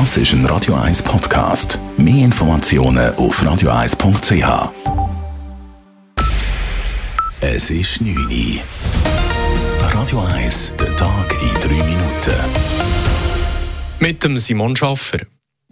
Das ist ein Radio 1 Podcast. Mehr Informationen auf radio1.ch. Es ist 9 Uhr. Radio 1, der Tag in 3 Minuten. Mit dem Simon Schaffer.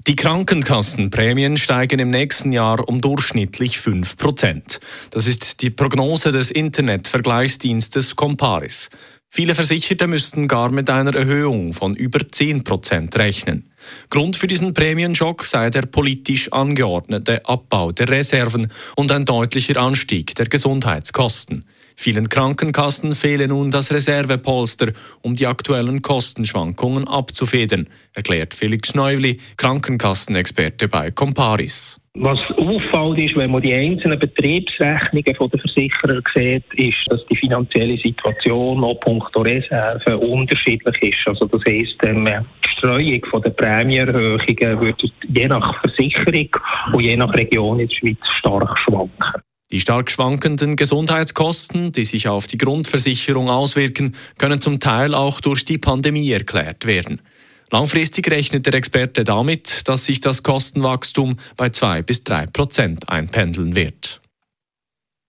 Die Krankenkassenprämien steigen im nächsten Jahr um durchschnittlich 5% Das ist die Prognose des Internetvergleichsdienstes Comparis. Viele Versicherte müssten gar mit einer Erhöhung von über 10% rechnen. Grund für diesen Prämienschock sei der politisch angeordnete Abbau der Reserven und ein deutlicher Anstieg der Gesundheitskosten. Vielen Krankenkassen fehle nun das Reservepolster, um die aktuellen Kostenschwankungen abzufedern, erklärt Felix Schneuvli, Krankenkassenexperte bei Comparis. Was auffällt ist, wenn man die einzelnen Betriebsrechnungen der Versicherer sieht, ist, dass die finanzielle Situation auch punkto Reserven unterschiedlich ist. Also das heisst, die Streuung der Prämienerhöhungen wird je nach Versicherung und je nach Region in der Schweiz stark schwanken. Die stark schwankenden Gesundheitskosten, die sich auf die Grundversicherung auswirken, können zum Teil auch durch die Pandemie erklärt werden. Langfristig rechnet der Experte damit, dass sich das Kostenwachstum bei 2 bis 3 Prozent einpendeln wird.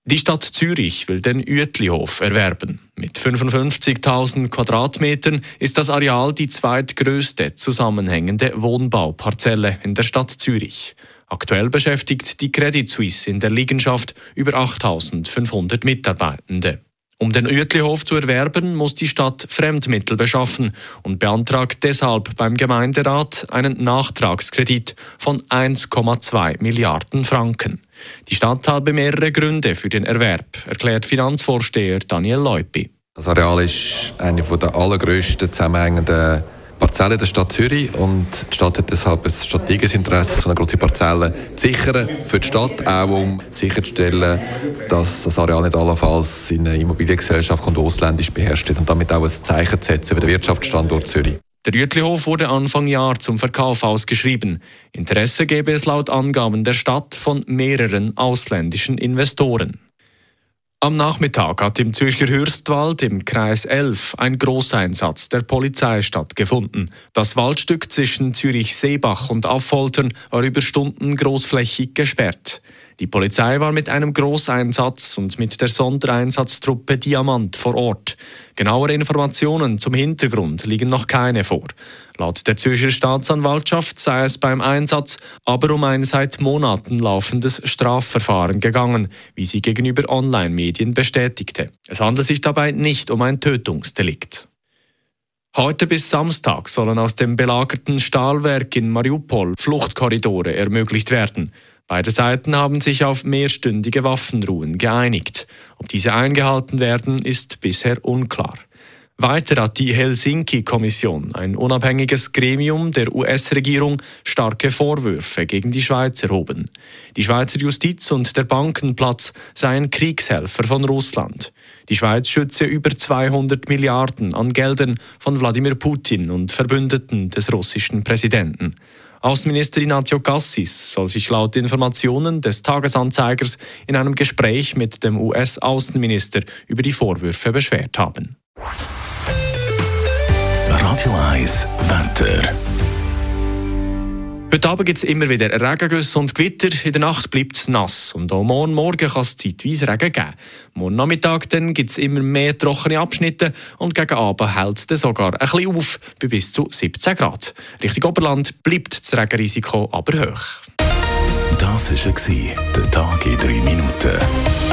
Die Stadt Zürich will den Uetlihof erwerben. Mit 55.000 Quadratmetern ist das Areal die zweitgrößte zusammenhängende Wohnbauparzelle in der Stadt Zürich. Aktuell beschäftigt die Credit Suisse in der Liegenschaft über 8.500 Mitarbeitende. Um den Uetlihof zu erwerben, muss die Stadt Fremdmittel beschaffen und beantragt deshalb beim Gemeinderat einen Nachtragskredit von 1,2 Milliarden Franken. Die Stadt habe mehrere Gründe für den Erwerb, erklärt Finanzvorsteher Daniel Leupi. Das Areal ist eine der allergrößten zusammenhängenden Parzelle der Stadt Zürich und die Stadt hat deshalb ein strategisches Interesse, so eine große Parzelle zu sichern für die Stadt, auch um sicherzustellen, dass das Areal nicht allenfalls in eine Immobiliengesellschaft und ausländisch beherrscht wird und damit auch ein Zeichen zu setzen für den Wirtschaftsstandort Zürich. Der Jütlihof wurde Anfang Jahr zum Verkauf ausgeschrieben. Interesse gäbe es laut Angaben der Stadt von mehreren ausländischen Investoren. Am Nachmittag hat im Zürcher Hürstwald im Kreis 11 ein Großeinsatz der Polizei stattgefunden. Das Waldstück zwischen Zürich-Seebach und Affoltern war über Stunden großflächig gesperrt. Die Polizei war mit einem Großeinsatz und mit der Sondereinsatztruppe Diamant vor Ort. Genauere Informationen zum Hintergrund liegen noch keine vor. Laut der Zürcher Staatsanwaltschaft sei es beim Einsatz aber um ein seit Monaten laufendes Strafverfahren gegangen, wie sie gegenüber Online-Medien bestätigte. Es handelt sich dabei nicht um ein Tötungsdelikt. Heute bis Samstag sollen aus dem belagerten Stahlwerk in Mariupol Fluchtkorridore ermöglicht werden. Beide Seiten haben sich auf mehrstündige Waffenruhen geeinigt. Ob diese eingehalten werden, ist bisher unklar. Weiter hat die Helsinki-Kommission, ein unabhängiges Gremium der US-Regierung, starke Vorwürfe gegen die Schweiz erhoben. Die Schweizer Justiz und der Bankenplatz seien Kriegshelfer von Russland. Die Schweiz schütze über 200 Milliarden an Geldern von Wladimir Putin und Verbündeten des russischen Präsidenten. Außenminister Ignazio Cassis soll sich laut Informationen des Tagesanzeigers in einem Gespräch mit dem US-Außenminister über die Vorwürfe beschwert haben. Radio 1 Wetter. Heute Abend gibt es immer wieder Regengüsse und Gewitter. In der Nacht bleibt es nass. Und auch morgen Morgen kann es zeitweise Regen geben. Morgen Nachmittag gibt es immer mehr trockene Abschnitte und gegen Abend hält es sogar ein bisschen auf, bei bis zu 17 Grad. Richtung Oberland bleibt das Regenrisiko aber hoch. Das war der Tag in drei Minuten.